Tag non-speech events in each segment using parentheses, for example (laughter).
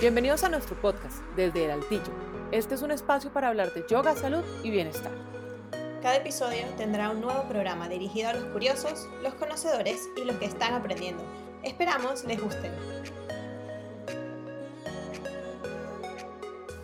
Bienvenidos a nuestro podcast desde el Altillo. Este es un espacio para hablar de yoga, salud y bienestar. Cada episodio tendrá un nuevo programa dirigido a los curiosos, los conocedores y los que están aprendiendo. Esperamos les guste.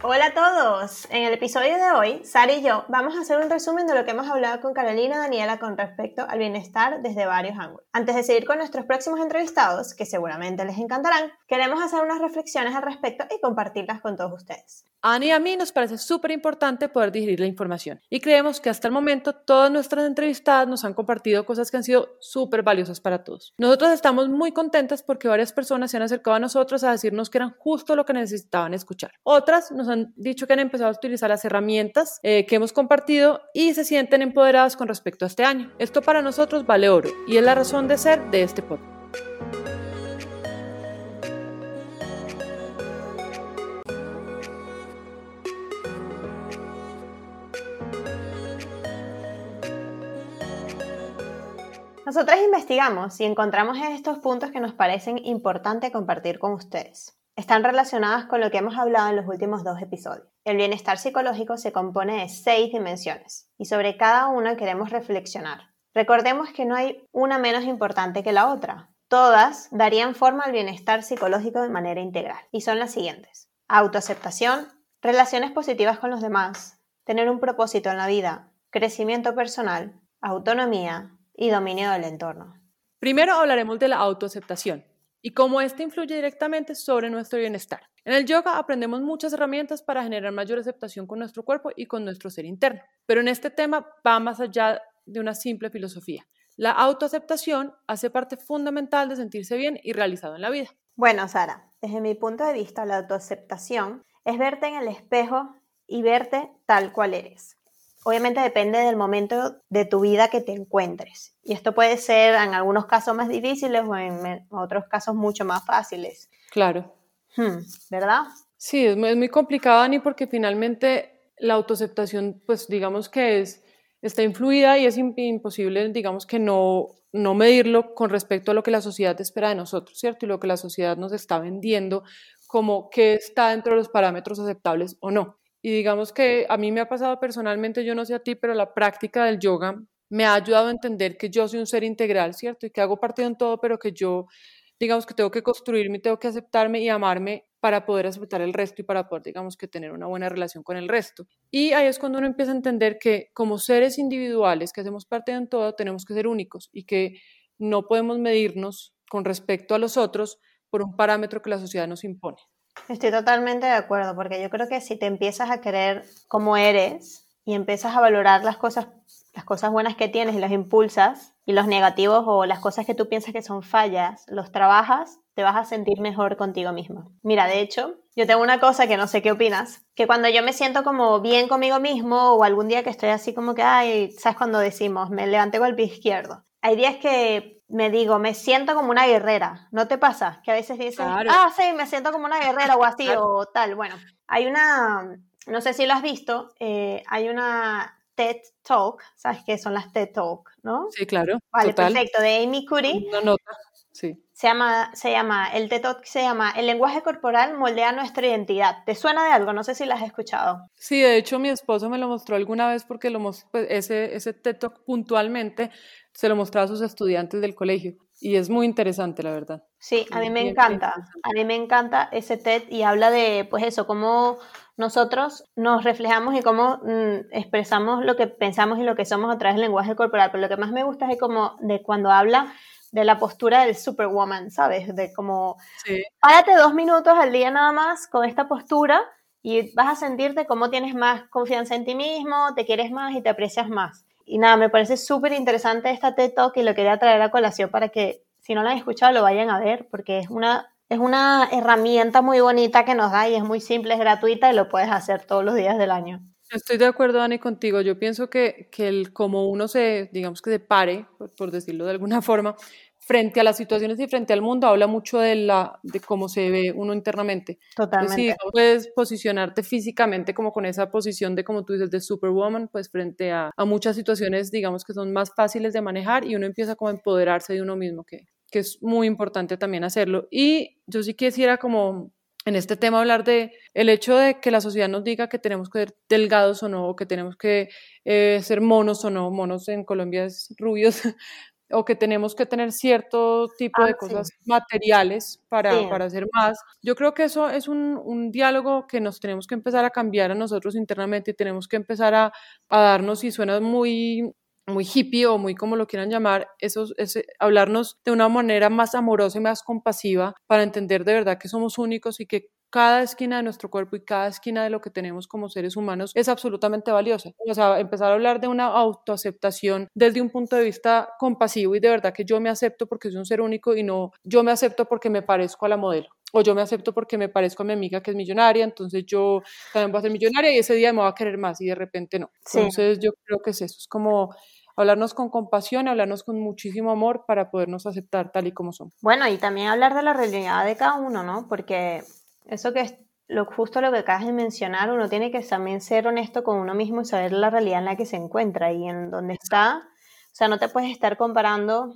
Hola a todos. En el episodio de hoy, Sara y yo vamos a hacer un resumen de lo que hemos hablado con Carolina y Daniela con respecto al bienestar desde varios ángulos. Antes de seguir con nuestros próximos entrevistados, que seguramente les encantarán, queremos hacer unas reflexiones al respecto y compartirlas con todos ustedes. A Ani y a mí nos parece súper importante poder digerir la información y creemos que hasta el momento todas nuestras entrevistadas nos han compartido cosas que han sido súper valiosas para todos. Nosotros estamos muy contentas porque varias personas se han acercado a nosotros a decirnos que eran justo lo que necesitaban escuchar. Otras nos han dicho que han empezado a utilizar las herramientas eh, que hemos compartido y se sienten empoderadas con respecto a este año. Esto para nosotros vale oro y es la razón de ser de este podcast. Nosotras investigamos y encontramos estos puntos que nos parecen importantes compartir con ustedes. Están relacionadas con lo que hemos hablado en los últimos dos episodios. El bienestar psicológico se compone de seis dimensiones y sobre cada una queremos reflexionar. Recordemos que no hay una menos importante que la otra. Todas darían forma al bienestar psicológico de manera integral y son las siguientes. Autoaceptación, relaciones positivas con los demás, tener un propósito en la vida, crecimiento personal, autonomía, y dominio del entorno. Primero hablaremos de la autoaceptación y cómo ésta influye directamente sobre nuestro bienestar. En el yoga aprendemos muchas herramientas para generar mayor aceptación con nuestro cuerpo y con nuestro ser interno, pero en este tema va más allá de una simple filosofía. La autoaceptación hace parte fundamental de sentirse bien y realizado en la vida. Bueno, Sara, desde mi punto de vista, la autoaceptación es verte en el espejo y verte tal cual eres obviamente depende del momento de tu vida que te encuentres. Y esto puede ser en algunos casos más difíciles o en otros casos mucho más fáciles. Claro. Hmm, ¿Verdad? Sí, es muy, complicado, Ani, porque finalmente la autoaceptación, pues digamos que es, está influida y es imposible, digamos que no, no medirlo con respecto a lo que la sociedad espera de nosotros, ¿cierto? Y lo que la sociedad nos está vendiendo como que está dentro de los parámetros aceptables o no. Y digamos que a mí me ha pasado personalmente, yo no sé a ti, pero la práctica del yoga me ha ayudado a entender que yo soy un ser integral, ¿cierto? Y que hago parte de todo, pero que yo, digamos que tengo que construirme, tengo que aceptarme y amarme para poder aceptar el resto y para poder, digamos que tener una buena relación con el resto. Y ahí es cuando uno empieza a entender que como seres individuales que hacemos parte de todo, tenemos que ser únicos y que no podemos medirnos con respecto a los otros por un parámetro que la sociedad nos impone. Estoy totalmente de acuerdo, porque yo creo que si te empiezas a querer como eres y empiezas a valorar las cosas, las cosas buenas que tienes y las impulsas, y los negativos o las cosas que tú piensas que son fallas, los trabajas, te vas a sentir mejor contigo mismo. Mira, de hecho, yo tengo una cosa que no sé qué opinas, que cuando yo me siento como bien conmigo mismo o algún día que estoy así como que, ay, ¿sabes cuando decimos, me levanté con el pie izquierdo? Hay días que me digo, me siento como una guerrera. ¿No te pasa? Que a veces dices, ah, sí, me siento como una guerrera o así o tal. Bueno, hay una, no sé si lo has visto, eh, hay una TED Talk, ¿sabes qué son las TED Talk, no? Sí, claro. Vale, perfecto, de Amy Curry. Una nota, sí. Se llama, se llama, el TED Talk se llama El lenguaje corporal moldea nuestra identidad. ¿Te suena de algo? No sé si lo has escuchado. Sí, de hecho mi esposo me lo mostró alguna vez porque lo, pues, ese, ese TED Talk puntualmente se lo mostraba a sus estudiantes del colegio y es muy interesante, la verdad. Sí, a mí me encanta, a mí me encanta ese TED y habla de, pues eso, cómo nosotros nos reflejamos y cómo mm, expresamos lo que pensamos y lo que somos a través del lenguaje corporal, pero lo que más me gusta es como de cuando habla de la postura del superwoman, ¿sabes? De como, sí. párate dos minutos al día nada más con esta postura y vas a sentirte como tienes más confianza en ti mismo, te quieres más y te aprecias más. Y nada, me parece súper interesante esta TED Talk y lo quería traer a colación para que si no la han escuchado lo vayan a ver porque es una, es una herramienta muy bonita que nos da y es muy simple, es gratuita y lo puedes hacer todos los días del año. Estoy de acuerdo, Dani, contigo. Yo pienso que, que el, como uno se, digamos que se pare, por decirlo de alguna forma, frente a las situaciones y frente al mundo habla mucho de, la, de cómo se ve uno internamente. Totalmente. si puedes posicionarte físicamente como con esa posición de, como tú dices, de superwoman, pues frente a, a, muchas situaciones, digamos, que son más fáciles de manejar y uno empieza como a empoderarse de uno mismo, que, que es muy importante también hacerlo. Y yo sí quisiera como en este tema hablar de el hecho de que la sociedad nos diga que tenemos que ser delgados o no, o que tenemos que eh, ser monos o no, monos en Colombia es rubios, (laughs) o que tenemos que tener cierto tipo Ah, de sí. cosas materiales para, Sí. para hacer más. Yo creo que eso es un, un diálogo que nos tenemos que empezar a cambiar a nosotros internamente y tenemos que empezar a, a darnos, y suena muy muy hippie o muy como lo quieran llamar, eso, ese, hablarnos de una manera más amorosa y más compasiva para entender de verdad que somos únicos y que cada esquina de nuestro cuerpo y cada esquina de lo que tenemos como seres humanos es absolutamente valiosa. O sea, empezar a hablar de una autoaceptación desde un punto de vista compasivo y de verdad que yo me acepto porque soy un ser único y no yo me acepto porque me parezco a la modelo o yo me acepto porque me parezco a mi amiga que es millonaria, entonces yo también voy a ser millonaria y ese día me voy a querer más y de repente no. Sí. Entonces yo creo que es eso, es como hablarnos con compasión, hablarnos con muchísimo amor para podernos aceptar tal y como somos. Bueno, y también hablar de la realidad de cada uno, ¿no? Porque eso que es lo, justo lo que acabas de mencionar, uno tiene que también ser honesto con uno mismo y saber la realidad en la que se encuentra y en dónde está. O sea, no te puedes estar comparando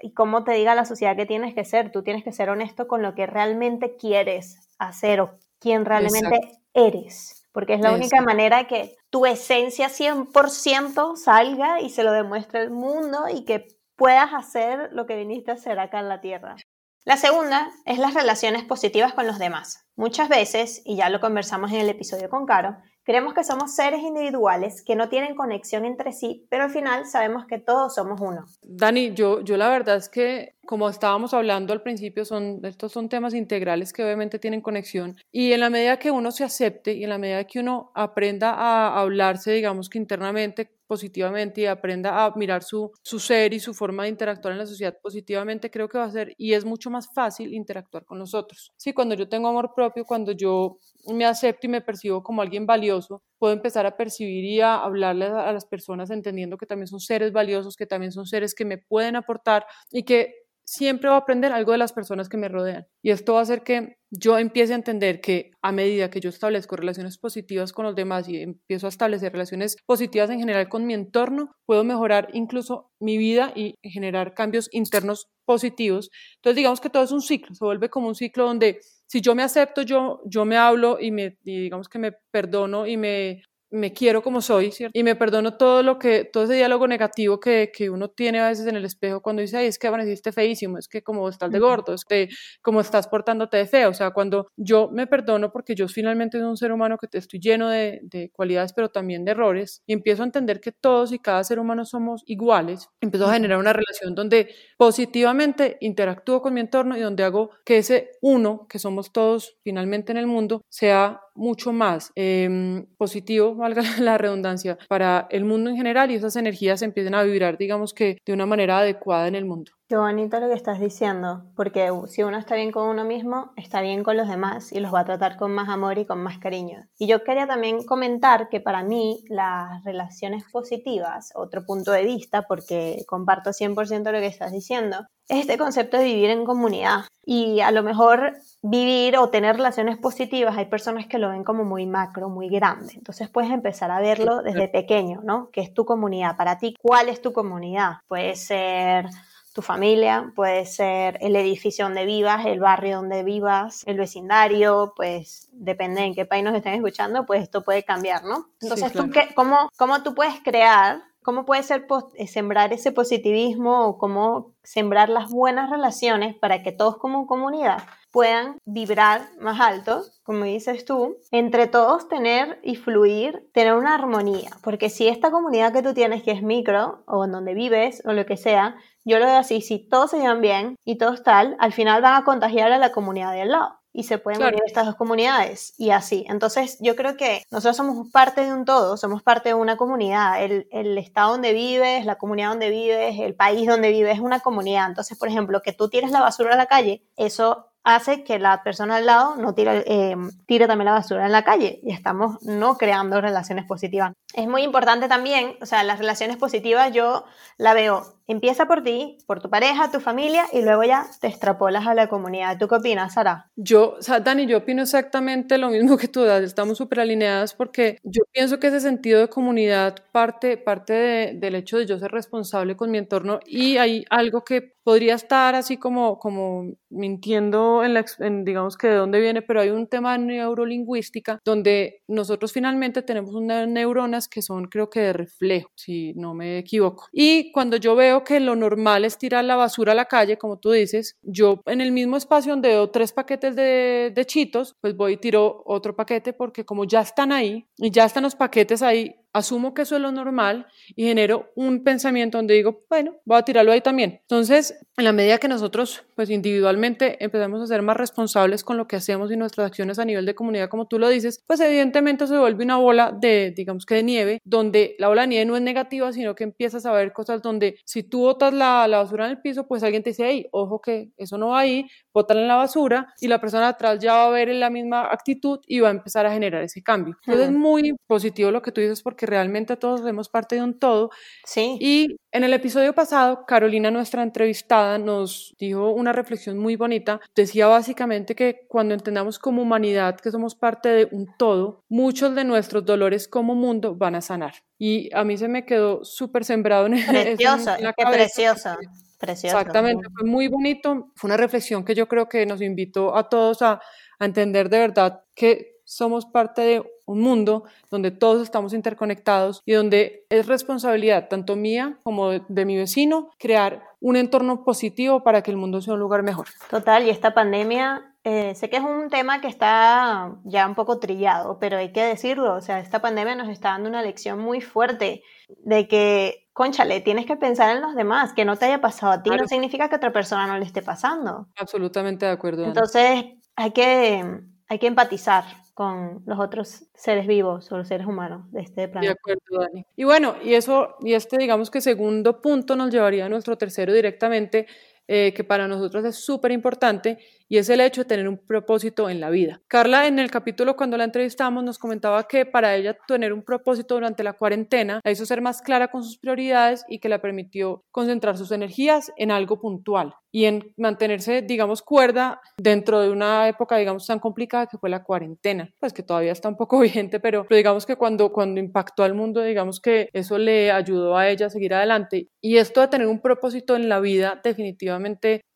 y cómo te diga la sociedad que tienes que ser. Tú tienes que ser honesto con lo que realmente quieres hacer o quién realmente eres. Porque es la única Exacto. manera que tu esencia 100% salga y se lo demuestre al mundo y que puedas hacer lo que viniste a hacer acá en la Tierra. La segunda es las relaciones positivas con los demás. Muchas veces, y ya lo conversamos en el episodio con Caro, creemos que somos seres individuales que no tienen conexión entre sí, pero al final sabemos que todos somos uno. Dani, yo, yo la verdad es que, como estábamos hablando al principio, son, estos son temas integrales que obviamente tienen conexión. Y en la medida que uno se acepte y en la medida que uno aprenda a hablarse, digamos que internamente, positivamente y aprenda a mirar su, su ser y su forma de interactuar en la sociedad positivamente, creo que va a ser y es mucho más fácil interactuar con los otros. Sí, cuando yo tengo amor propio, cuando yo me acepto y me percibo como alguien valioso, puedo empezar a percibir y a hablarle a, las personas entendiendo que también son seres valiosos, que también son seres que me pueden aportar y que siempre voy a aprender algo de las personas que me rodean. Y esto va a hacer que yo empiece a entender que a medida que yo establezco relaciones positivas con los demás y empiezo a establecer relaciones positivas en general con mi entorno, puedo mejorar incluso mi vida y generar cambios internos positivos. Entonces digamos que todo es un ciclo, se vuelve como un ciclo donde si yo me acepto, yo, yo me hablo y, me, digamos que me perdono y me me quiero como soy, ¿cierto? Y me perdono todo lo que, todo ese diálogo negativo que, que uno tiene a veces en el espejo cuando dice, ay, es que amaneciste feísimo, es que como estás de gordo, es que como estás portándote de feo, o sea, cuando yo me perdono porque yo finalmente soy un ser humano que estoy lleno de, de cualidades, pero también de errores, y empiezo a entender que todos y cada ser humano somos iguales, empiezo a generar una relación donde positivamente interactúo con mi entorno y donde hago que ese uno, que somos todos finalmente en el mundo, sea mucho más eh, positivo, (laughs) valga la redundancia, para el mundo en general y esas energías empiecen a vibrar, digamos que de una manera adecuada en el mundo. Qué bonito lo que estás diciendo, porque si uno está bien con uno mismo, está bien con los demás y los va a tratar con más amor y con más cariño. Y yo quería también comentar que para mí las relaciones positivas, otro punto de vista, porque comparto 100% lo que estás diciendo, es este concepto de vivir en comunidad. Y a lo mejor vivir o tener relaciones positivas, hay personas que lo ven como muy macro, muy grande. Entonces puedes empezar a verlo desde pequeño, ¿no? ¿Qué es tu comunidad? Para ti, ¿cuál es tu comunidad? Puede ser tu familia, puede ser el edificio donde vivas, el barrio donde vivas, el vecindario, pues depende en qué país nos estén escuchando, pues esto puede cambiar, ¿no? Entonces, Sí, claro. ¿tú qué, cómo, ¿cómo tú puedes crear, cómo puedes ser, eh, sembrar ese positivismo o cómo sembrar las buenas relaciones para que todos como comunidad puedan vibrar más alto, como dices tú, entre todos tener y fluir, tener una armonía, porque si esta comunidad que tú tienes que es micro o en donde vives o lo que sea, yo lo veo así, si todos se llevan bien y todos tal, al final van a contagiar a la comunidad de al lado y se pueden Claro. unir estas dos comunidades y así. Entonces yo creo que nosotros somos parte de un todo, somos parte de una comunidad. El, el estado donde vives, la comunidad donde vives, el país donde vives es una comunidad. Entonces, por ejemplo, que tú tires la basura a la calle, eso hace que la persona al lado no tire, eh, tire también la basura en la calle y estamos no creando relaciones positivas. Es muy importante también, o sea, las relaciones positivas yo la veo empieza por ti, por tu pareja, tu familia y luego ya te extrapolas a la comunidad. ¿Tú qué opinas, Sara? Yo, o sea, Dani, yo opino exactamente lo mismo que tú, estamos súper alineadas porque yo pienso que ese sentido de comunidad parte, parte del hecho de yo ser responsable con mi entorno y hay algo que podría estar así como, como mintiendo en, la, en, digamos que de dónde viene, pero hay un tema de neurolingüística donde nosotros finalmente tenemos unas neuronas que son creo que de reflejo, si no me equivoco. Y cuando yo veo que lo normal es tirar la basura a la calle, como tú dices, yo en el mismo espacio donde veo tres paquetes de, de chitos, pues voy y tiro otro paquete porque como ya están ahí y ya están los paquetes ahí, asumo que eso es lo normal y genero un pensamiento donde digo, bueno, voy a tirarlo ahí también. Entonces, en la medida que nosotros, pues individualmente, empezamos a ser más responsables con lo que hacemos y nuestras acciones a nivel de comunidad, como tú lo dices, pues evidentemente se vuelve una bola de, digamos que de nieve, donde la bola de nieve no es negativa, sino que empiezas a ver cosas donde si tú botas la, la basura en el piso, pues alguien te dice, hey, ojo que eso no va ahí, bótala en la basura y la persona atrás ya va a ver la misma actitud y va a empezar a generar ese cambio. Entonces es muy positivo lo que tú dices porque realmente todos hacemos parte de un todo. Sí. Y en el episodio pasado, Carolina, nuestra entrevistada, nos dijo una reflexión muy bonita. Decía básicamente que cuando entendamos como humanidad que somos parte de un todo, muchos de nuestros dolores como mundo van a sanar. Y a mí se me quedó súper sembrado en, (laughs) precioso, en la cabeza. Precioso. Precioso. Exactamente, fue muy bonito. Fue una reflexión que yo creo que nos invitó a todos a, a entender de verdad que somos parte de un mundo donde todos estamos interconectados y donde es responsabilidad tanto mía como de, mi vecino crear un entorno positivo para que el mundo sea un lugar mejor. Total, y esta pandemia, eh, sé que es un tema que está ya un poco trillado, pero hay que decirlo, o sea, esta pandemia nos está dando una lección muy fuerte de que, conchale, tienes que pensar en los demás, que no te haya pasado a ti no significa que a otra persona no le esté pasando. Absolutamente de acuerdo. Entonces, hay que, hay que empatizar con los otros seres vivos o los seres humanos de este planeta. De acuerdo, Dani. Y bueno, y eso, y este digamos que segundo punto nos llevaría a nuestro tercero directamente, eh, que para nosotros es súper importante, y es el hecho de tener un propósito en la vida. Carla, en el capítulo cuando la entrevistamos, nos comentaba que para ella tener un propósito durante la cuarentena la hizo ser más clara con sus prioridades y que la permitió concentrar sus energías en algo puntual y en mantenerse, digamos, cuerda dentro de una época, digamos, tan complicada que fue la cuarentena, pues que todavía está un poco (laughs) vigente, pero, pero digamos que cuando, cuando impactó al mundo, digamos que eso le ayudó a ella a seguir adelante. Y esto de tener un propósito en la vida definitivamente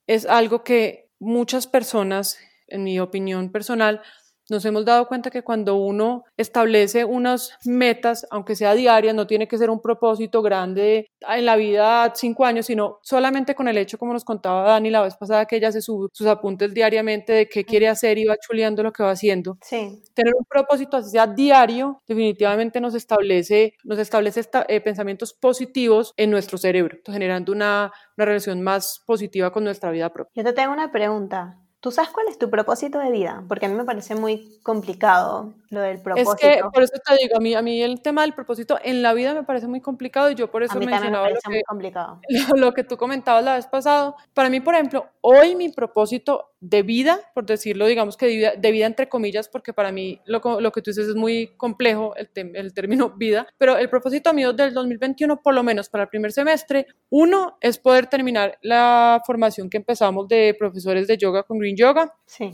es algo que muchas personas, en mi opinión personal, nos hemos dado cuenta que cuando uno establece unas metas, aunque sea diarias, no tiene que ser un propósito grande en la vida cinco años, sino solamente con el hecho, como nos contaba Dani la vez pasada, que ella hace sus apuntes diariamente de qué quiere hacer y va chuleando lo que va haciendo. Sí. Tener un propósito así sea diario, definitivamente nos establece, nos establece eh, pensamientos positivos en nuestro cerebro, generando una, una relación más positiva con nuestra vida propia. Yo te tengo una pregunta. ¿Tú sabes cuál es tu propósito de vida? Porque a mí me parece muy complicado lo del propósito. Es que por eso te digo, a mí, a mí el tema del propósito en la vida me parece muy complicado y yo por eso mencionaba me lo, muy que, complicado. (laughs) lo que tú comentabas la vez pasado. Para mí, por ejemplo, hoy mi propósito de vida, por decirlo, digamos que de vida, de vida entre comillas, porque para mí lo, lo que tú dices es muy complejo el, el término (laughs) vida, pero el propósito mío del 2021, por lo menos para el primer semestre, uno es poder terminar la formación que empezamos de profesores de yoga con Green Yoga. Sí.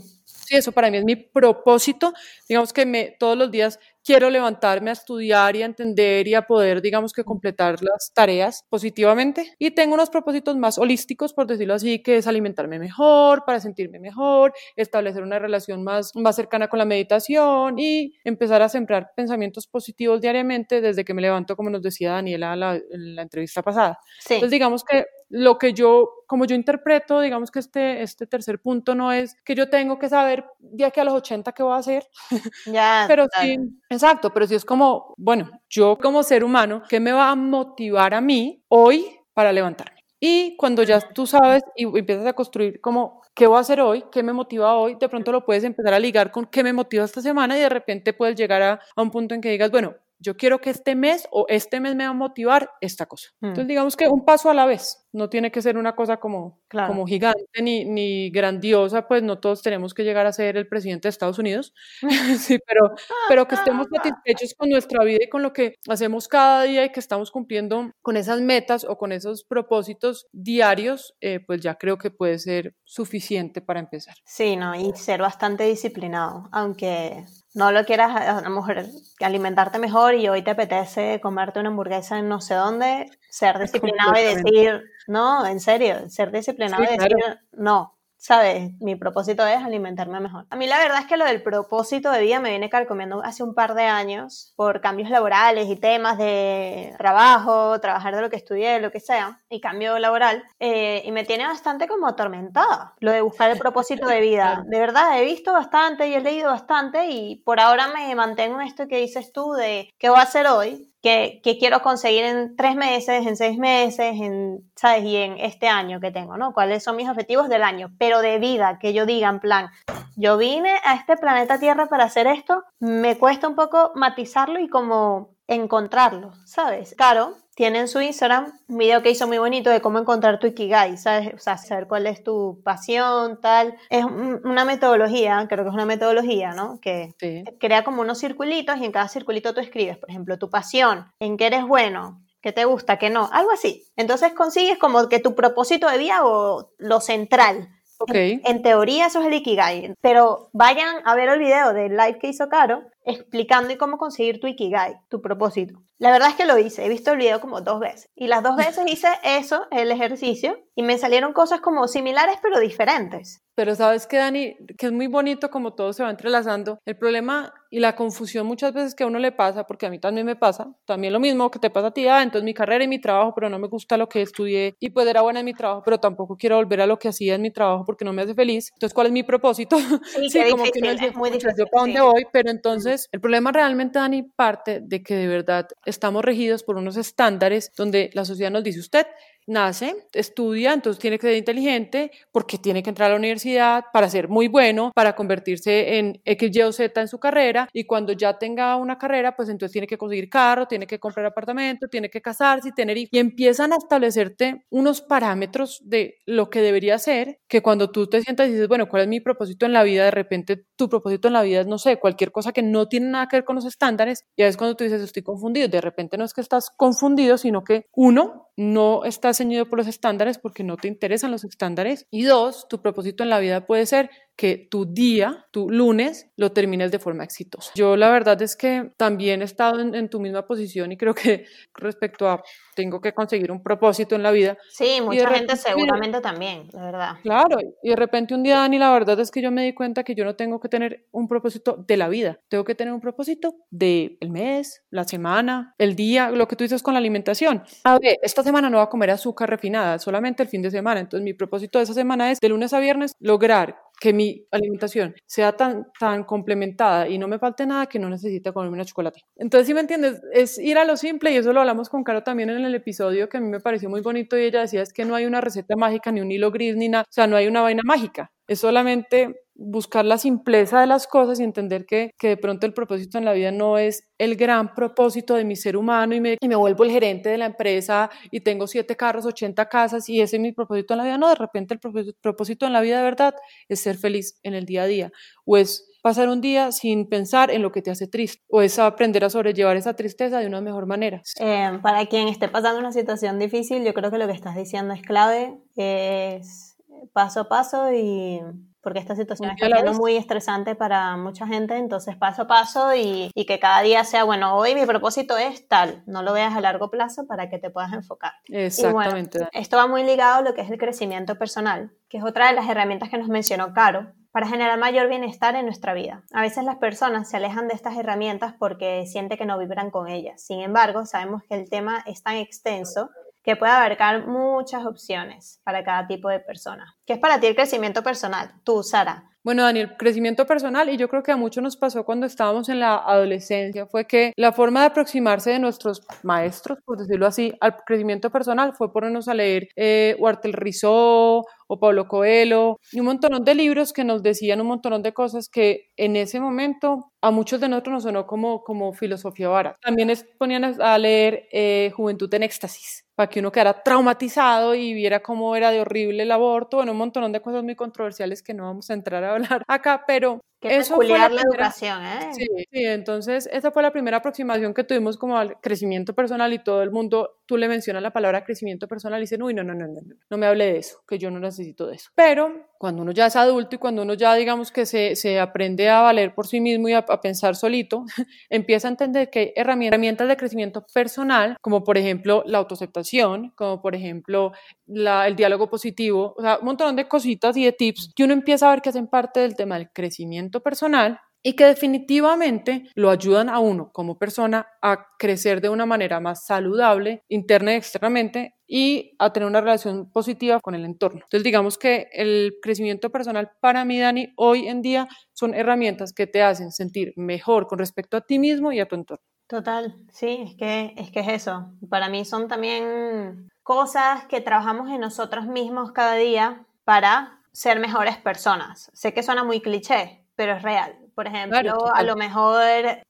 Sí, eso para mí es mi propósito. Digamos que me, todos los días quiero levantarme a estudiar y a entender y a poder, digamos que completar las tareas positivamente. Y tengo unos propósitos más holísticos, por decirlo así, que es alimentarme mejor, para sentirme mejor, establecer una relación más, más cercana con la meditación y empezar a sembrar pensamientos positivos diariamente desde que me levanto, como nos decía Daniela la, en la entrevista pasada. Sí. Entonces, digamos que lo que yo, como yo interpreto, digamos que este, este tercer punto no es que yo tengo que saber de aquí a los 80 qué voy a hacer, (laughs) Ya, pero total. sí, exacto, pero sí es como, bueno, yo como ser humano, ¿qué me va a motivar a mí hoy para levantarme? Y cuando ya tú sabes y empiezas a construir como, ¿qué voy a hacer hoy? ¿Qué me motiva hoy? De pronto lo puedes empezar a ligar con qué me motiva esta semana y de repente puedes llegar a, a un punto en que digas, bueno, yo quiero que este mes o este mes me va a motivar esta cosa. Mm. Entonces digamos que un paso a la vez. No tiene que ser una cosa como, como gigante ni, ni grandiosa, pues no todos tenemos que llegar a ser el presidente de Estados Unidos, (laughs) (laughs) sí, pero, pero que estemos satisfechos con nuestra vida y con lo que hacemos cada día y que estamos cumpliendo con esas metas o con esos propósitos diarios, eh, pues ya creo que puede ser suficiente para empezar. Sí, no, y ser bastante disciplinado, aunque no lo quieras a lo mejor alimentarte mejor y hoy te apetece comerte una hamburguesa en no sé dónde, ser disciplinado y decir, no, en serio, ser disciplinado y decir, no, ¿sabes? Mi propósito es alimentarme mejor. A mí la verdad es que lo del propósito de vida me viene carcomiendo hace un par de años por cambios laborales y temas de trabajo, trabajar de lo que estudié, lo que sea, y cambio laboral, eh, y me tiene bastante como atormentada lo de buscar el propósito de vida. De verdad, he visto bastante y he leído bastante y por ahora me mantengo en esto que dices tú de qué voy a hacer hoy, que, quiero conseguir en tres meses, en seis meses, en, ¿sabes? Y en este año que tengo, ¿no? ¿Cuáles son mis objetivos del año? Pero de vida, que yo diga en plan, yo vine a este planeta Tierra para hacer esto, me cuesta un poco matizarlo y como encontrarlo, ¿sabes? Claro, tiene en su Instagram un video que hizo muy bonito de cómo encontrar tu Ikigai, ¿sabes? O sea, saber cuál es tu pasión, tal. Es una metodología, creo que es una metodología, ¿no? Que crea como unos circulitos y en cada circulito tú escribes, por ejemplo, tu pasión, en qué eres bueno, qué te gusta, qué no, algo así. Entonces consigues como que tu propósito de vida o lo central. Okay. En, en, teoría eso es el Ikigai, pero vayan a ver el video del live que hizo Caro explicando y cómo conseguir tu Ikigai, tu propósito. La verdad es que lo hice, he visto el video como dos veces. Y las dos veces hice eso, el ejercicio, y me salieron cosas como similares pero diferentes. Pero sabes que, Dani, que es muy bonito como todo se va entrelazando. El problema y la confusión muchas veces que a uno le pasa, porque a mí también me pasa, también lo mismo que te pasa a ti, ah, entonces mi carrera y mi trabajo, pero no me gusta lo que estudié y pues era buena en mi trabajo, pero tampoco quiero volver a lo que hacía en mi trabajo porque no me hace feliz. Entonces, ¿cuál es mi propósito? Sí, (laughs) como que no es, muy difícil. ¿Para dónde voy? Pero entonces, el problema realmente, Dani, parte de que de verdad estamos regidos por unos estándares donde la sociedad nos dice, usted nace, estudia, entonces tiene que ser inteligente porque tiene que entrar a la universidad para ser muy bueno, para convertirse en X, Y o Z en su carrera y cuando ya tenga una carrera, pues entonces tiene que conseguir carro, tiene que comprar apartamento, tiene que casarse y tener hijos y empiezan a establecerte unos parámetros de lo que debería ser, que cuando tú te sientas y dices, bueno, ¿cuál es mi propósito en la vida? De repente tu propósito en la vida es, no sé, cualquier cosa que no tiene nada que ver con los estándares y es cuando tú dices, estoy confundido, de repente no es que estás confundido, sino que uno, no estás ceñido por los estándares porque no te interesan los estándares. Y dos, tu propósito en la vida puede ser que tu día, tu lunes, lo termines de forma exitosa. Yo la verdad es que también he estado en, tu misma posición y creo que respecto a tengo que conseguir un propósito en la vida. Sí, mucha gente seguramente también, la verdad. Claro, y de repente un día, Dani, la verdad es que yo me di cuenta que yo no tengo que tener un propósito de la vida, tengo que tener un propósito del el mes, la semana, el día, lo que tú dices con la alimentación. A ver, esta semana no voy a comer azúcar refinada, solamente el fin de semana, entonces mi propósito de esa semana es de lunes a viernes lograr que mi alimentación sea tan, tan complementada y no me falte nada que no necesite comerme una chocolate. Entonces, si me entiendes, es ir a lo simple y eso lo hablamos con Caro también en el episodio que a mí me pareció muy bonito y ella decía es que no hay una receta mágica, ni un hilo gris, ni nada, o sea, no hay una vaina mágica, es solamente buscar la simpleza de las cosas y entender que, que, de pronto el propósito en la vida no es el gran propósito de mi ser humano y me, y me vuelvo el gerente de la empresa y tengo siete carros, 80 casas y ese es mi propósito en la vida. No, de repente el propósito, en la vida de verdad es ser feliz en el día a día o es pasar un día sin pensar en lo que te hace triste o es aprender a sobrellevar esa tristeza de una mejor manera. Eh, para quien esté pasando una situación difícil, yo creo que lo que estás diciendo es clave, es paso a paso y porque esta situación está siendo muy estresante para mucha gente, entonces paso a paso y, y, que cada día sea, bueno, hoy mi propósito es tal, no lo veas a largo plazo para que te puedas enfocar. Exactamente. esto va muy ligado a lo que es el crecimiento personal, que es otra de las herramientas que nos mencionó Caro, para generar mayor bienestar en nuestra vida. A veces las personas se alejan de estas herramientas porque sienten que no vibran con ellas. Sin embargo, sabemos que el tema es tan extenso que puede abarcar muchas opciones para cada tipo de persona. ¿Qué es para ti el crecimiento personal? Tú, Sara. Bueno, Daniel, crecimiento personal, y yo creo que a muchos nos pasó cuando estábamos en la adolescencia, fue que la forma de aproximarse de nuestros maestros, por decirlo así, al crecimiento personal fue ponernos a leer eh, Huartel Rizó o Pablo Coelho y un montón de libros que nos decían un montón de cosas que en ese momento a muchos de nosotros nos sonó como, como filosofía vara. También es, ponían a leer eh, Juventud en Éxtasis, para que uno quedara traumatizado y viera cómo era de horrible el aborto, bueno, un montón de cosas muy controversiales que no vamos a entrar a hablar (laughs) acá, pero eso fue la, educación, ¿eh? Sí, sí, entonces esa fue la primera aproximación que tuvimos como al crecimiento personal y todo el mundo, tú le mencionas la palabra crecimiento personal y dicen, uy, no, no, no, no, no, no me hable de eso, que yo no necesito de eso. Pero cuando uno ya es adulto y cuando uno ya, digamos, que se, se aprende a valer por sí mismo y a, a pensar solito, (laughs) empieza a entender que hay herramientas de crecimiento personal, como por ejemplo la autoaceptación, como por ejemplo la, el diálogo positivo, o sea, un montón de cositas y de tips que uno empieza a ver que hacen parte del tema del crecimiento personal y que definitivamente lo ayudan a uno como persona a crecer de una manera más saludable interna y externamente y a tener una relación positiva con el entorno. Entonces digamos que el crecimiento personal para mí, Dani, hoy en día son herramientas que te hacen sentir mejor con respecto a ti mismo y a tu entorno. Total, sí, es que es, que es eso. Para mí son también cosas que trabajamos en nosotros mismos cada día para ser mejores personas. Sé que suena muy cliché, pero es real. Por ejemplo, a lo mejor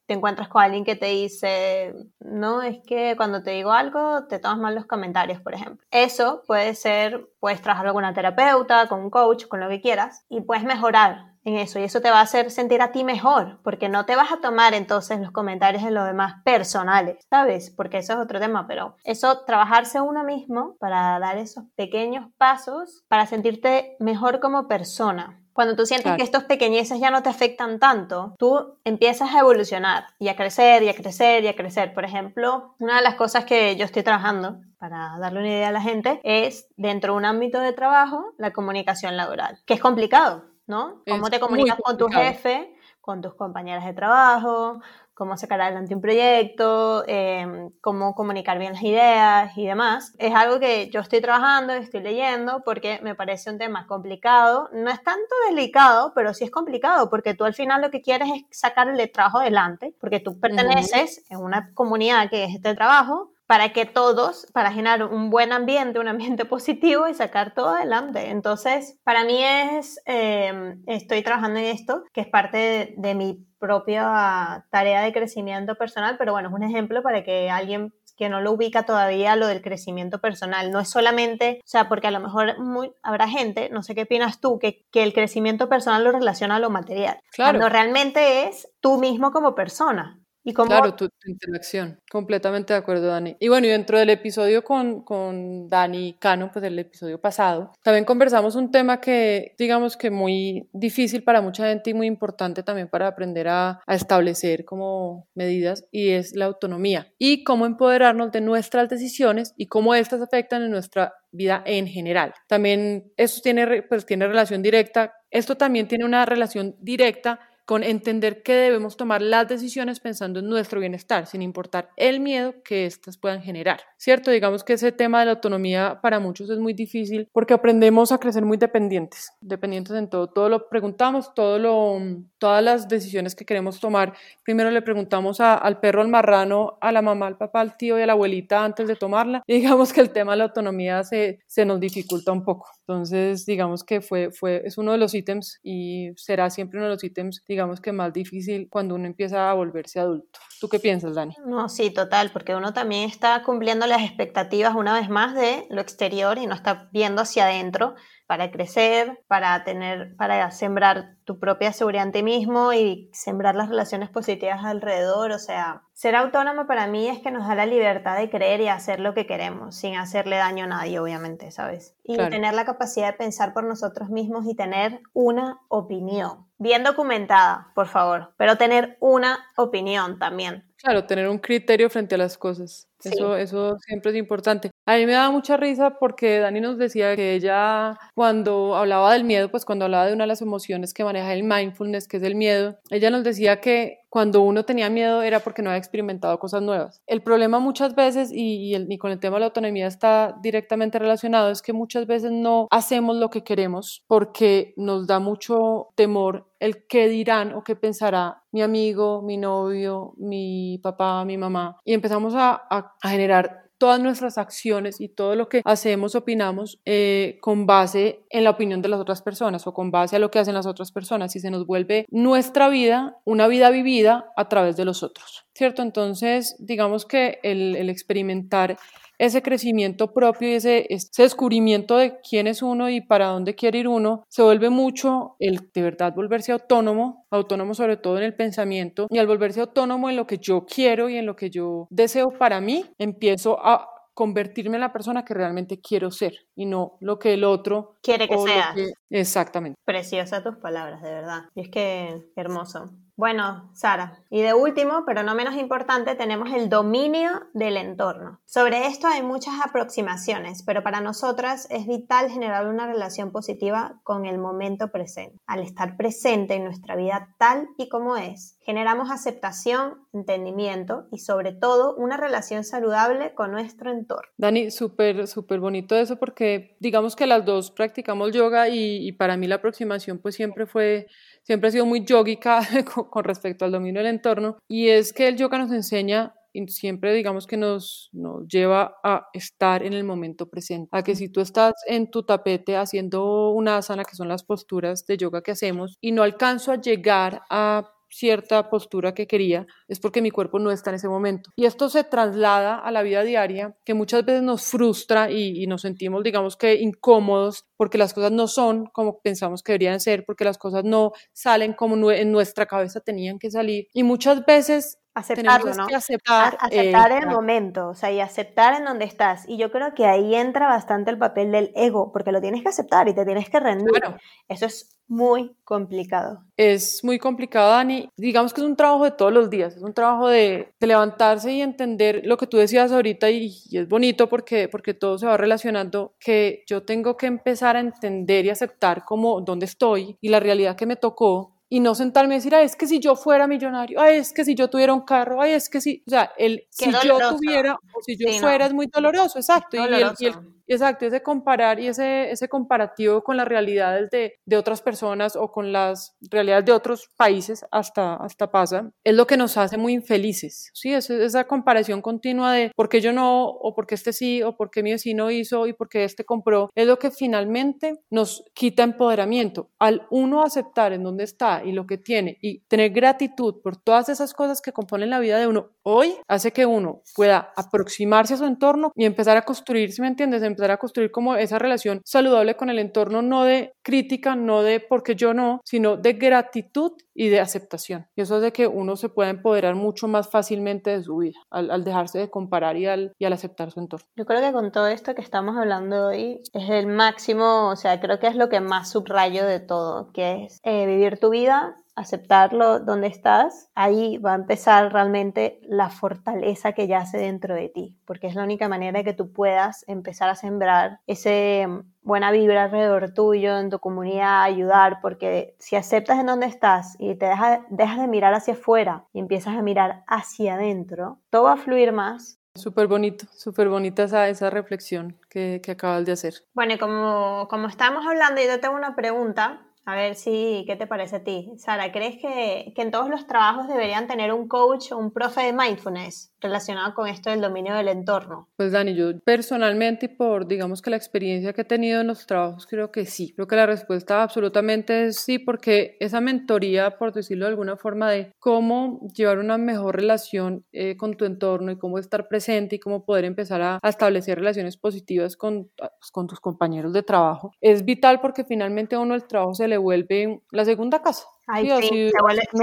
te encuentras con alguien que te dice, no, es que cuando te digo algo te tomas mal los comentarios, por ejemplo. Eso puede ser, puedes trabajarlo con una terapeuta, con un coach, con lo que quieras, y puedes mejorar en eso y eso te va a hacer sentir a ti mejor, porque no te vas a tomar entonces los comentarios de los demás personales, ¿sabes? Porque eso es otro tema, pero eso, trabajarse uno mismo para dar esos pequeños pasos para sentirte mejor como persona. Cuando tú sientes que estos pequeñeces ya no te afectan tanto, tú empiezas a evolucionar y a crecer y a crecer y a crecer. Por ejemplo, una de las cosas que yo estoy trabajando para darle una idea a la gente es dentro de un ámbito de trabajo la comunicación laboral, que es complicado, ¿no? ¿Cómo te comunicas con tu jefe, con tus compañeras de trabajo, cómo sacar adelante un proyecto, em, cómo comunicar bien las ideas y demás. Es algo que yo estoy trabajando, estoy leyendo, porque me parece un tema complicado. No es tanto delicado, pero sí es complicado, porque tú al final lo que quieres es sacar el trabajo adelante, porque tú perteneces en una comunidad que es este trabajo, para que todos, para generar un buen ambiente, un ambiente (laughs) positivo y sacar todo adelante. Entonces, para mí es, em, estoy trabajando en esto, que es parte de, mi propia tarea de crecimiento personal, pero bueno, es un ejemplo para que alguien que no lo ubica todavía lo del crecimiento personal. No es solamente, o sea, porque a lo mejor muy, habrá gente, no sé qué opinas tú, que, que el crecimiento personal lo relaciona a lo material. Claro. Cuando realmente es tú mismo como persona. Claro, tu, interacción. Completamente de acuerdo, Dani. Y bueno, y dentro del episodio con, con Dani Cano, pues el episodio pasado, también conversamos un tema que, digamos que muy difícil para mucha gente y muy importante también para aprender a, establecer como medidas, y es la autonomía y cómo empoderarnos de nuestras decisiones y cómo estas afectan en nuestra vida en general. También eso tiene, pues, tiene relación directa, esto también tiene una relación directa con entender que debemos tomar las decisiones pensando en nuestro bienestar, sin importar el miedo que éstas puedan generar. ¿Cierto? Digamos que ese tema de la autonomía para muchos es muy difícil porque aprendemos a crecer muy dependientes, dependientes en todo. Todo lo preguntamos, todas las decisiones que queremos tomar. Primero le preguntamos al perro, al marrano, a la mamá, al papá, al tío y a la abuelita antes de tomarla. Digamos que el tema de la autonomía se, se nos dificulta un poco. Entonces, digamos que fue, fue, es uno de los ítems y será siempre uno de los ítems, digamos que más difícil cuando uno empieza a volverse adulto. ¿Tú qué piensas, Dani? No, sí, total, porque uno también está cumpliendo las expectativas una vez más de lo exterior y no está viendo hacia adentro para crecer, para tener, para sembrar tu propia seguridad en ti mismo y sembrar las relaciones positivas alrededor. O sea, ser autónomo para mí es que nos da la libertad de creer y hacer lo que queremos, sin hacerle daño a nadie, obviamente, ¿sabes? Y tener la capacidad de pensar por nosotros mismos y tener una opinión. Bien documentada, por favor, pero tener una opinión también. Claro, tener un criterio frente a las cosas. Eso, eso siempre es importante. A mí me da mucha risa porque Dani nos decía que ella cuando hablaba del miedo, pues cuando hablaba de una de las emociones que maneja el mindfulness, que es el miedo, ella nos decía que cuando uno tenía miedo era porque no había experimentado cosas nuevas. El problema muchas veces, y, y, con el tema de la autonomía está directamente relacionado, es que muchas veces no hacemos lo que queremos porque nos da mucho temor el qué dirán o qué pensará mi amigo, mi novio, mi papá, mi mamá. Y empezamos a, a, a generar todas nuestras acciones y todo lo que hacemos, opinamos eh, con base en la opinión de las otras personas o con base a lo que hacen las otras personas y se nos vuelve nuestra vida una vida vivida a través de los otros, ¿cierto? Entonces, digamos que el, el experimentar ese crecimiento propio y ese, ese, descubrimiento de quién es uno y para dónde quiere ir uno, se vuelve mucho el de verdad volverse autónomo, autónomo sobre todo en el pensamiento y al volverse autónomo en lo que yo quiero y en lo que yo deseo para mí, empiezo a convertirme en la persona que realmente quiero ser y no lo que el otro quiere que sea. Exactamente. Preciosa tus palabras, de verdad. Y es que hermoso. Bueno, Sara, y de último, pero no menos importante, tenemos el dominio del entorno. Sobre esto hay muchas aproximaciones, pero para nosotras es vital generar una relación positiva con el momento presente. Al estar presente en nuestra vida tal y como es, generamos aceptación, entendimiento y sobre todo una relación saludable con nuestro entorno. Dani, súper, súper bonito eso porque digamos que las dos practicamos yoga y, para mí la aproximación pues siempre fue siempre ha sido muy yogica (laughs) con respecto al dominio del entorno, y es que el yoga nos enseña y siempre digamos que nos, nos lleva a estar en el momento presente, a que si tú estás en tu tapete haciendo una asana, que son las posturas de yoga que hacemos, y no alcanzo a llegar a cierta postura que quería, es porque mi cuerpo no está en ese momento. Y esto se traslada a la vida diaria, que muchas veces nos frustra y, nos sentimos, digamos que, incómodos porque las cosas no son como pensamos que deberían ser, porque las cosas no salen como en nuestra cabeza tenían que salir. Y muchas veces aceptarlo, ¿no? aceptar, aceptar el momento, o sea, y aceptar en donde estás. Y yo creo que ahí entra bastante el papel del ego, porque lo tienes que aceptar y te tienes que rendir. Eso es muy complicado. Es muy complicado, Dani. Digamos que es un trabajo de todos los días, es un trabajo de, levantarse y entender lo que tú decías ahorita y, y, es bonito porque, porque todo se va relacionando, que yo tengo que empezar a entender y aceptar como dónde estoy y la realidad que me tocó y no sentarme y decir, ay, es que si yo fuera millonario, ay, es que si yo tuviera un carro, ay, es que si, o sea, el si yo tuviera o si yo fuera es muy doloroso, exacto. Y, el, exacto, ese comparar y ese, ese comparativo con las realidades de, de, otras personas o con las realidades de otros países hasta, hasta pasa, es lo que nos hace muy infelices, ¿sí? Es, esa comparación continua de por qué yo no, o por qué este sí, o por qué mi vecino hizo y por qué este compró, es lo que finalmente nos quita empoderamiento. Al uno aceptar en dónde está, y lo que tiene y tener gratitud por todas esas cosas que componen la vida de uno hoy hace que uno pueda aproximarse a su entorno y empezar a construir, si me entiendes, empezar a construir como esa relación saludable con el entorno, no de crítica, no de porque yo no, sino de gratitud y de aceptación. Y eso es de que uno se pueda empoderar mucho más fácilmente de su vida al, dejarse de comparar y al, y al aceptar su entorno. Yo creo que con todo esto que estamos hablando hoy es el máximo, o sea, creo que es lo que más subrayo de todo, que es eh, vivir tu vida aceptarlo donde estás, ahí va a empezar realmente la fortaleza que yace dentro de ti, porque es la única manera de que tú puedas empezar a sembrar ese mm, buena vibra alrededor tuyo, en tu comunidad, ayudar, porque si aceptas en donde estás y te dejas, dejas de mirar hacia afuera y empiezas a mirar hacia adentro, todo va a fluir más, Súper bonito, súper bonita esa, esa reflexión que, que, acabas de hacer. Bueno, y como, como estamos hablando, yo tengo una pregunta a ver si, ¿qué te parece a ti? Sara, ¿crees que, que en todos los trabajos deberían tener un coach o un profe de mindfulness? Relacionado con esto del dominio del entorno? Pues Dani, yo personalmente y por digamos que la experiencia que he tenido en los trabajos creo que sí. Creo que la respuesta absolutamente es sí porque esa mentoría, por decirlo de alguna forma, de cómo llevar una mejor relación eh, con tu entorno y cómo estar presente y cómo poder empezar a, establecer relaciones positivas con, pues, con tus compañeros de trabajo, es vital porque finalmente a uno el trabajo se le vuelve la segunda casa. Ay, sí,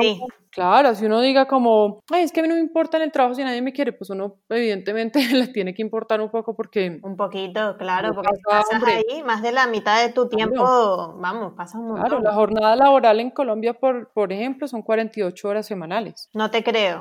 sí, Claro, si uno diga como, Ay, es que a mí no me importa en el trabajo si nadie me quiere, pues uno evidentemente (laughs) le tiene que importar un poco porque... Un poquito, claro, porque pasas ahí más de la mitad de tu tiempo, vamos, pasas un montón. Claro, la jornada laboral en Colombia, por, por ejemplo, son 48 horas semanales. No te creo.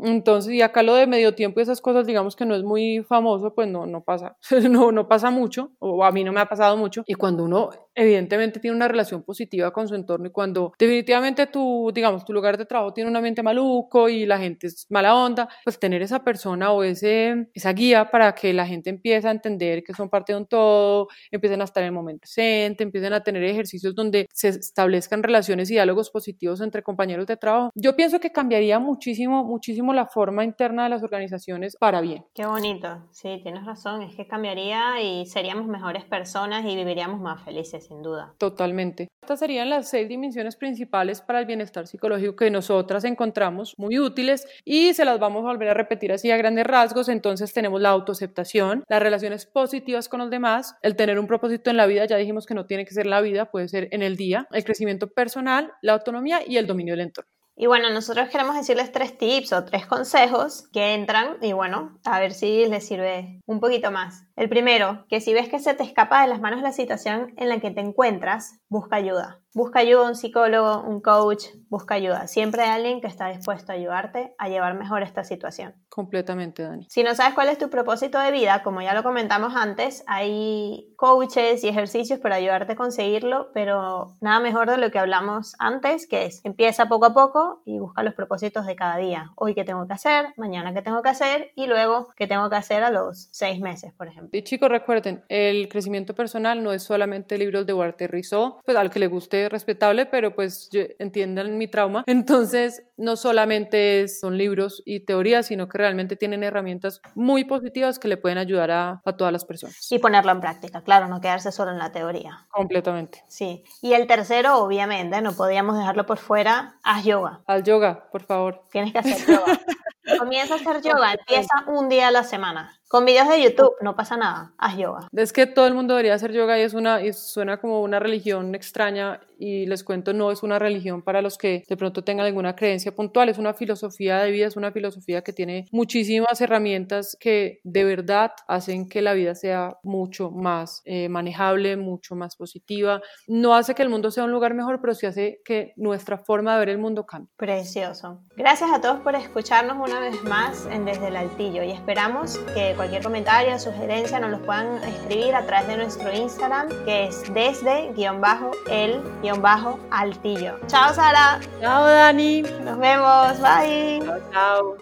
Entonces, y acá lo de medio tiempo y esas cosas, digamos que no es muy famoso, pues no, no pasa, (laughs) no, no pasa mucho, o a mí no me ha pasado mucho. Y cuando uno evidentemente tiene una relación positiva con su entorno y cuando definitivamente tu, digamos, tu lugar de trabajo tiene un ambiente maluco y la gente es mala onda, pues tener esa persona o ese, esa guía para que la gente empiece a entender que son parte de un todo, empiecen a estar en el momento presente, empiecen a tener ejercicios donde se establezcan relaciones y diálogos positivos entre compañeros de trabajo. Yo pienso que cambiaría muchísimo, muchísimo la forma interna de las organizaciones para bien. Qué bonito, sí, tienes razón, es que cambiaría y seríamos mejores personas y viviríamos más felices, sin duda. Totalmente. Estas serían las seis dimensiones principales para el bienestar psicológico que nosotras encontramos muy útiles y se las vamos a volver a repetir así a grandes rasgos. Entonces tenemos la autoaceptación, las relaciones positivas con los demás, el tener un propósito en la vida, ya dijimos que no tiene que ser la vida, puede ser en el día, el crecimiento personal, la autonomía y el dominio del entorno. Y bueno, nosotros queremos decirles tres tips o tres consejos que entran y bueno, a ver si les sirve un poquito más. El primero, que si ves que se te escapa de las manos la situación en la que te encuentras, busca ayuda. Busca ayuda, un psicólogo, un coach, busca ayuda. Siempre hay alguien que está dispuesto a ayudarte a llevar mejor esta situación. Completamente, Dani. Si no sabes cuál es tu propósito de vida, como ya lo comentamos antes, hay coaches y ejercicios para ayudarte a conseguirlo, pero nada mejor de lo que hablamos antes, que es empieza poco a poco y busca los propósitos de cada día. Hoy qué tengo que hacer, mañana qué tengo que hacer y luego qué tengo que hacer a los seis meses, por ejemplo. Y chicos, recuerden, el crecimiento personal no es solamente libros de Walter Rizzo, pues al que le guste respetable, pero pues entiendan mi trauma. Entonces, no solamente son libros y teorías, sino que realmente tienen herramientas muy positivas que le pueden ayudar a, a todas las personas. Y ponerlo en práctica, claro, no quedarse solo en la teoría. Completamente. Sí. Y el tercero, obviamente, no podíamos dejarlo por fuera, haz yoga. Al yoga, por favor. Tienes que hacer yoga. (laughs) Comienza a hacer yoga, empieza un día a la semana. Con videos de YouTube, no pasa nada, haz yoga. Es que todo el mundo debería hacer yoga y es una y suena como una religión extraña y les cuento, no es una religión para los que de pronto tengan alguna creencia puntual, es una filosofía de vida, es una filosofía que tiene muchísimas herramientas que de verdad hacen que la vida sea mucho más eh, manejable, mucho más positiva. No hace que el mundo sea un lugar mejor, pero sí hace que nuestra forma de ver el mundo cambie. Precioso. Gracias a todos por escucharnos una vez más en Desde el Altillo y esperamos que cualquier comentario, sugerencia nos los puedan escribir a través de nuestro Instagram que es desde-el-altillo. Chao Sara. Chao Dani. Nos vemos. Bye. Chao, chao.